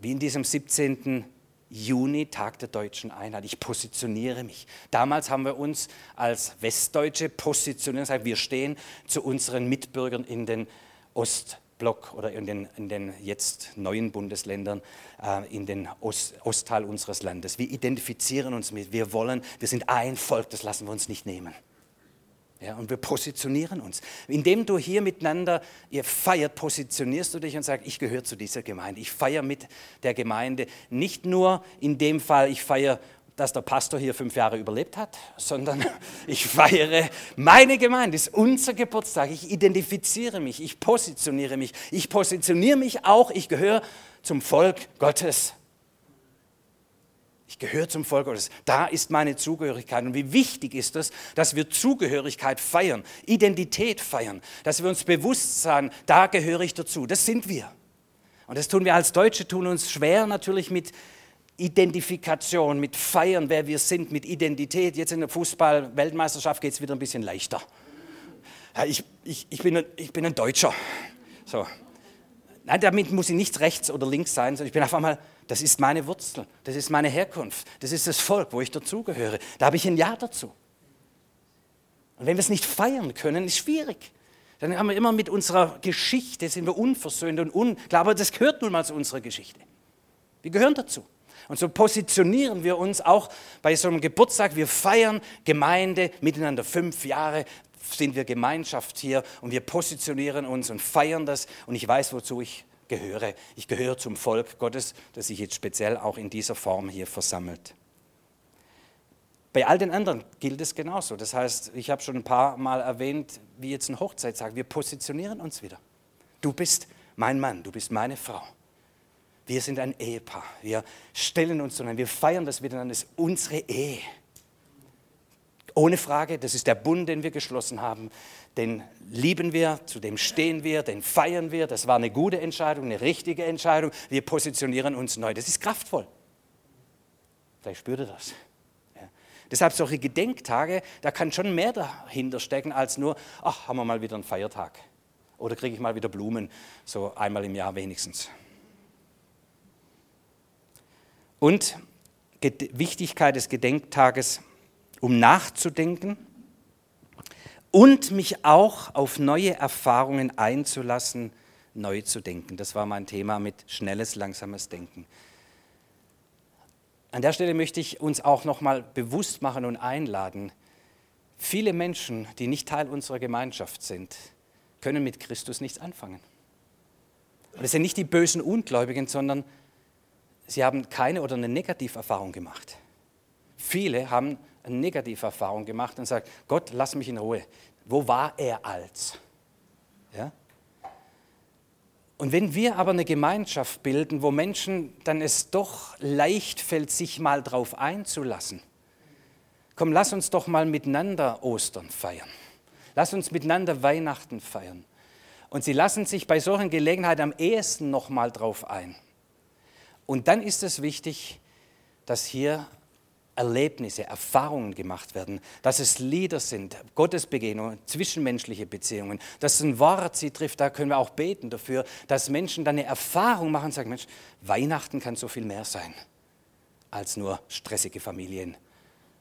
Wie in diesem 17. Juni, Tag der deutschen Einheit. Ich positioniere mich. Damals haben wir uns als Westdeutsche positioniert, gesagt, wir stehen zu unseren Mitbürgern in den Ostblock oder in den, in den jetzt neuen Bundesländern, äh, in den Ost, Ostteil unseres Landes. Wir identifizieren uns mit, wir wollen, wir sind ein Volk, das lassen wir uns nicht nehmen. Ja, und wir positionieren uns. Indem du hier miteinander, ihr feiert, positionierst du dich und sagst, ich gehöre zu dieser Gemeinde. Ich feiere mit der Gemeinde. Nicht nur in dem Fall, ich feiere, dass der Pastor hier fünf Jahre überlebt hat, sondern ich feiere meine Gemeinde. Das ist unser Geburtstag. Ich identifiziere mich, ich positioniere mich. Ich positioniere mich auch, ich gehöre zum Volk Gottes. Ich gehöre zum Volk Gottes. Da ist meine Zugehörigkeit. Und wie wichtig ist es, dass wir Zugehörigkeit feiern, Identität feiern, dass wir uns bewusst sein, da gehöre ich dazu. Das sind wir. Und das tun wir als Deutsche, tun uns schwer natürlich mit Identifikation, mit Feiern, wer wir sind, mit Identität. Jetzt in der Fußball-Weltmeisterschaft geht es wieder ein bisschen leichter. Ja, ich, ich, ich, bin ein, ich bin ein Deutscher. So. Nein, damit muss ich nicht rechts oder links sein, sondern ich bin einfach mal das ist meine Wurzel, das ist meine Herkunft, das ist das Volk, wo ich dazugehöre. Da habe ich ein Ja dazu. Und wenn wir es nicht feiern können, ist schwierig. Dann haben wir immer mit unserer Geschichte, sind wir unversöhnt und unklar, aber das gehört nun mal zu unserer Geschichte. Wir gehören dazu. Und so positionieren wir uns auch bei so einem Geburtstag. Wir feiern Gemeinde miteinander. Fünf Jahre sind wir Gemeinschaft hier und wir positionieren uns und feiern das. Und ich weiß, wozu ich gehöre. Ich gehöre zum Volk Gottes, das sich jetzt speziell auch in dieser Form hier versammelt. Bei all den anderen gilt es genauso. Das heißt, ich habe schon ein paar Mal erwähnt, wie jetzt ein Hochzeitstag, wir positionieren uns wieder. Du bist mein Mann, du bist meine Frau. Wir sind ein Ehepaar. Wir stellen uns zueinander, wir feiern das miteinander, das ist unsere Ehe. Ohne Frage, das ist der Bund, den wir geschlossen haben den lieben wir, zu dem stehen wir, den feiern wir. Das war eine gute Entscheidung, eine richtige Entscheidung. Wir positionieren uns neu. Das ist kraftvoll. Vielleicht spürt ihr das. Ja. Deshalb solche Gedenktage, da kann schon mehr dahinter stecken als nur, ach, haben wir mal wieder einen Feiertag. Oder kriege ich mal wieder Blumen, so einmal im Jahr wenigstens. Und Wichtigkeit des Gedenktages, um nachzudenken und mich auch auf neue Erfahrungen einzulassen, neu zu denken. Das war mein Thema mit schnelles, langsames Denken. An der Stelle möchte ich uns auch noch mal bewusst machen und einladen. Viele Menschen, die nicht Teil unserer Gemeinschaft sind, können mit Christus nichts anfangen. Und es sind nicht die bösen Ungläubigen, sondern sie haben keine oder eine Negativerfahrung gemacht. Viele haben eine Negativerfahrung gemacht und sagt, Gott, lass mich in Ruhe. Wo war er als? Ja? Und wenn wir aber eine Gemeinschaft bilden, wo Menschen dann es doch leicht fällt, sich mal drauf einzulassen, komm, lass uns doch mal miteinander Ostern feiern. Lass uns miteinander Weihnachten feiern. Und sie lassen sich bei solchen Gelegenheiten am ehesten noch mal drauf ein. Und dann ist es wichtig, dass hier Erlebnisse, Erfahrungen gemacht werden, dass es Lieder sind, Gottesbegegnungen, zwischenmenschliche Beziehungen, dass ein Wort sie trifft, da können wir auch beten dafür, dass Menschen dann eine Erfahrung machen und sagen, Mensch, Weihnachten kann so viel mehr sein als nur stressige Familien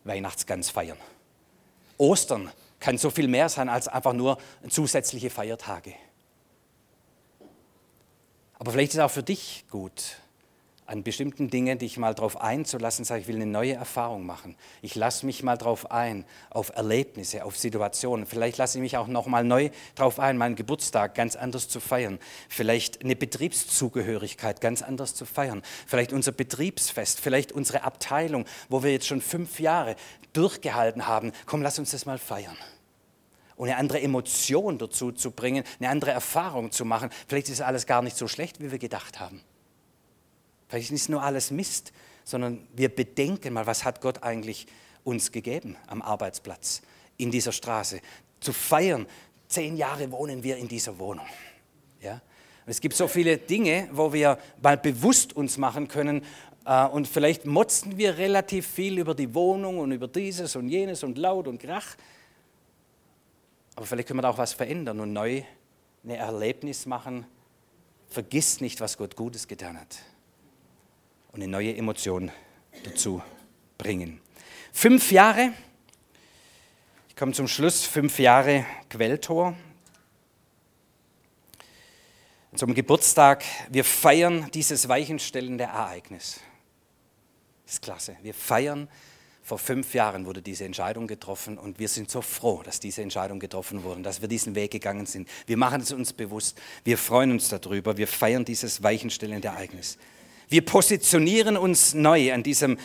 Weihnachtsgans feiern. Ostern kann so viel mehr sein als einfach nur zusätzliche Feiertage. Aber vielleicht ist es auch für dich gut, an bestimmten Dingen dich mal darauf einzulassen, sage ich will eine neue Erfahrung machen. Ich lasse mich mal darauf ein, auf Erlebnisse, auf Situationen. Vielleicht lasse ich mich auch noch mal neu darauf ein, meinen Geburtstag ganz anders zu feiern. Vielleicht eine Betriebszugehörigkeit ganz anders zu feiern. Vielleicht unser Betriebsfest, vielleicht unsere Abteilung, wo wir jetzt schon fünf Jahre durchgehalten haben. Komm, lass uns das mal feiern und eine andere Emotion dazu zu bringen, eine andere Erfahrung zu machen. Vielleicht ist alles gar nicht so schlecht, wie wir gedacht haben. Vielleicht ist nur alles Mist, sondern wir bedenken mal, was hat Gott eigentlich uns gegeben am Arbeitsplatz, in dieser Straße. Zu feiern, zehn Jahre wohnen wir in dieser Wohnung. Ja? Und es gibt so viele Dinge, wo wir mal bewusst uns machen können, äh, und vielleicht motzen wir relativ viel über die Wohnung und über dieses und jenes und laut und Krach. Aber vielleicht können wir da auch was verändern und neu ein Erlebnis machen. Vergiss nicht, was Gott Gutes getan hat und eine neue Emotion dazu bringen. Fünf Jahre, ich komme zum Schluss, fünf Jahre Quelltor. Zum Geburtstag, wir feiern dieses weichenstellende Ereignis. Das ist klasse. Wir feiern, vor fünf Jahren wurde diese Entscheidung getroffen und wir sind so froh, dass diese Entscheidung getroffen wurde, dass wir diesen Weg gegangen sind. Wir machen es uns bewusst. Wir freuen uns darüber. Wir feiern dieses weichenstellende Ereignis. Wir positionieren uns neu an diesem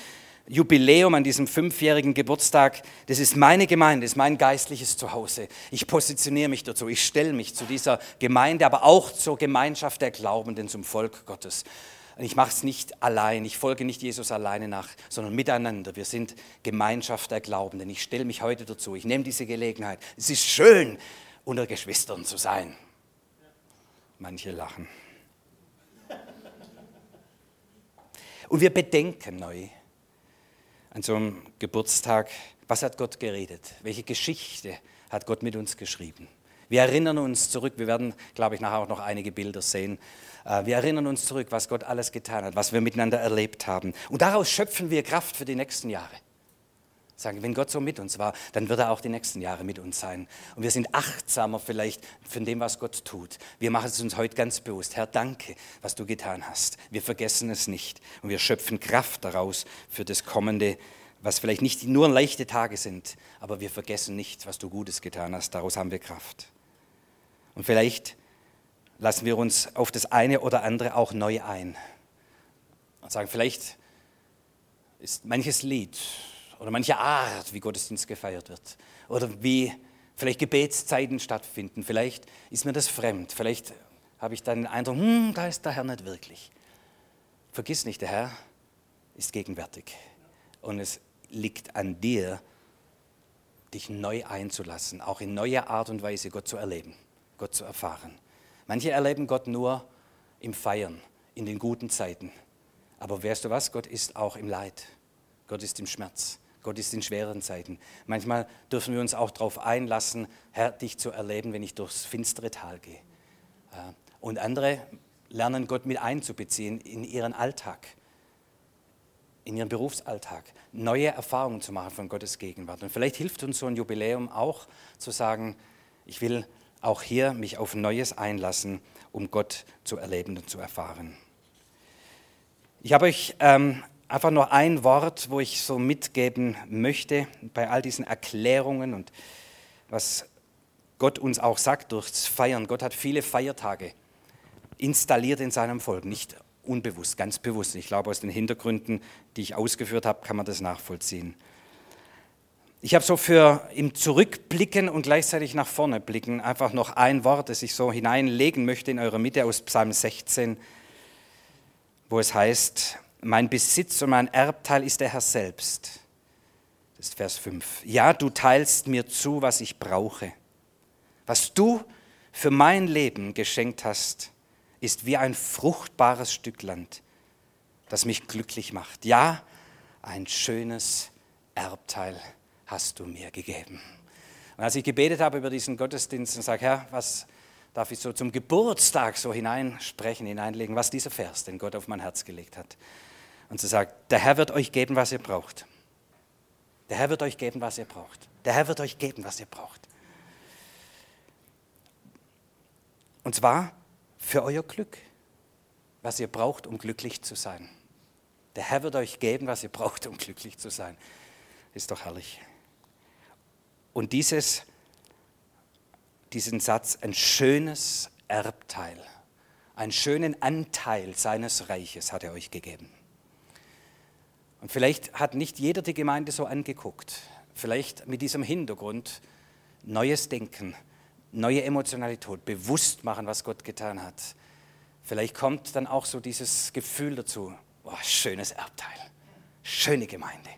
Jubiläum, an diesem fünfjährigen Geburtstag. Das ist meine Gemeinde, das ist mein geistliches Zuhause. Ich positioniere mich dazu, ich stelle mich zu dieser Gemeinde, aber auch zur Gemeinschaft der Glaubenden, zum Volk Gottes. Ich mache es nicht allein, ich folge nicht Jesus alleine nach, sondern miteinander. Wir sind Gemeinschaft der Glaubenden. Ich stelle mich heute dazu, ich nehme diese Gelegenheit. Es ist schön, unter Geschwistern zu sein. Manche lachen. Und wir bedenken neu an so einem Geburtstag, was hat Gott geredet? Welche Geschichte hat Gott mit uns geschrieben? Wir erinnern uns zurück, wir werden, glaube ich, nachher auch noch einige Bilder sehen. Äh, wir erinnern uns zurück, was Gott alles getan hat, was wir miteinander erlebt haben. Und daraus schöpfen wir Kraft für die nächsten Jahre. Sagen, wenn Gott so mit uns war, dann wird er auch die nächsten Jahre mit uns sein. Und wir sind achtsamer vielleicht von dem, was Gott tut. Wir machen es uns heute ganz bewusst. Herr, danke, was du getan hast. Wir vergessen es nicht. Und wir schöpfen Kraft daraus für das kommende, was vielleicht nicht nur leichte Tage sind, aber wir vergessen nicht, was du Gutes getan hast. Daraus haben wir Kraft. Und vielleicht lassen wir uns auf das eine oder andere auch neu ein. Und sagen, vielleicht ist manches Lied oder manche Art, wie Gottesdienst gefeiert wird oder wie vielleicht Gebetszeiten stattfinden. Vielleicht ist mir das fremd. Vielleicht habe ich dann den Eindruck, hm, da ist der Herr nicht wirklich. Vergiss nicht, der Herr ist gegenwärtig. Und es liegt an dir, dich neu einzulassen, auch in neuer Art und Weise Gott zu erleben, Gott zu erfahren. Manche erleben Gott nur im Feiern, in den guten Zeiten. Aber weißt du was? Gott ist auch im Leid. Gott ist im Schmerz. Gott ist in schweren Zeiten. Manchmal dürfen wir uns auch darauf einlassen, Herr, dich zu erleben, wenn ich durchs finstere Tal gehe. Äh, und andere lernen Gott mit einzubeziehen in ihren Alltag, in ihren Berufsalltag, neue Erfahrungen zu machen von Gottes Gegenwart. Und vielleicht hilft uns so ein Jubiläum auch zu sagen, ich will auch hier mich auf Neues einlassen, um Gott zu erleben und zu erfahren. Ich habe euch ähm, einfach nur ein Wort, wo ich so mitgeben möchte bei all diesen Erklärungen und was Gott uns auch sagt durchs Feiern. Gott hat viele Feiertage installiert in seinem Volk, nicht unbewusst, ganz bewusst. Ich glaube, aus den Hintergründen, die ich ausgeführt habe, kann man das nachvollziehen. Ich habe so für im Zurückblicken und gleichzeitig nach vorne blicken einfach noch ein Wort, das ich so hineinlegen möchte in eure Mitte aus Psalm 16, wo es heißt, mein Besitz und mein Erbteil ist der Herr selbst. Das ist Vers 5. Ja, du teilst mir zu, was ich brauche. Was du für mein Leben geschenkt hast, ist wie ein fruchtbares Stück Land, das mich glücklich macht. Ja, ein schönes Erbteil hast du mir gegeben. Und als ich gebetet habe über diesen Gottesdienst und sage, Herr, was darf ich so zum Geburtstag so hineinsprechen, hineinlegen, was dieser Vers, den Gott auf mein Herz gelegt hat und zu sagen, der Herr wird euch geben, was ihr braucht. Der Herr wird euch geben, was ihr braucht. Der Herr wird euch geben, was ihr braucht. Und zwar für euer Glück, was ihr braucht, um glücklich zu sein. Der Herr wird euch geben, was ihr braucht, um glücklich zu sein. Ist doch herrlich. Und dieses, diesen Satz, ein schönes Erbteil, einen schönen Anteil seines Reiches hat er euch gegeben. Und vielleicht hat nicht jeder die Gemeinde so angeguckt. Vielleicht mit diesem Hintergrund neues Denken, neue Emotionalität, bewusst machen, was Gott getan hat. Vielleicht kommt dann auch so dieses Gefühl dazu, oh, schönes Erbteil, schöne Gemeinde.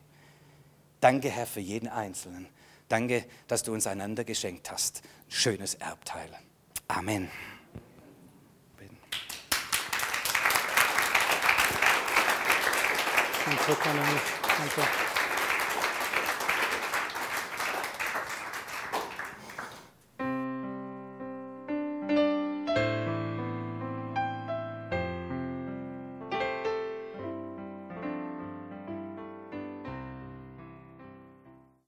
Danke, Herr, für jeden Einzelnen. Danke, dass du uns einander geschenkt hast. Schönes Erbteil. Amen. ちょっの、ちゃ。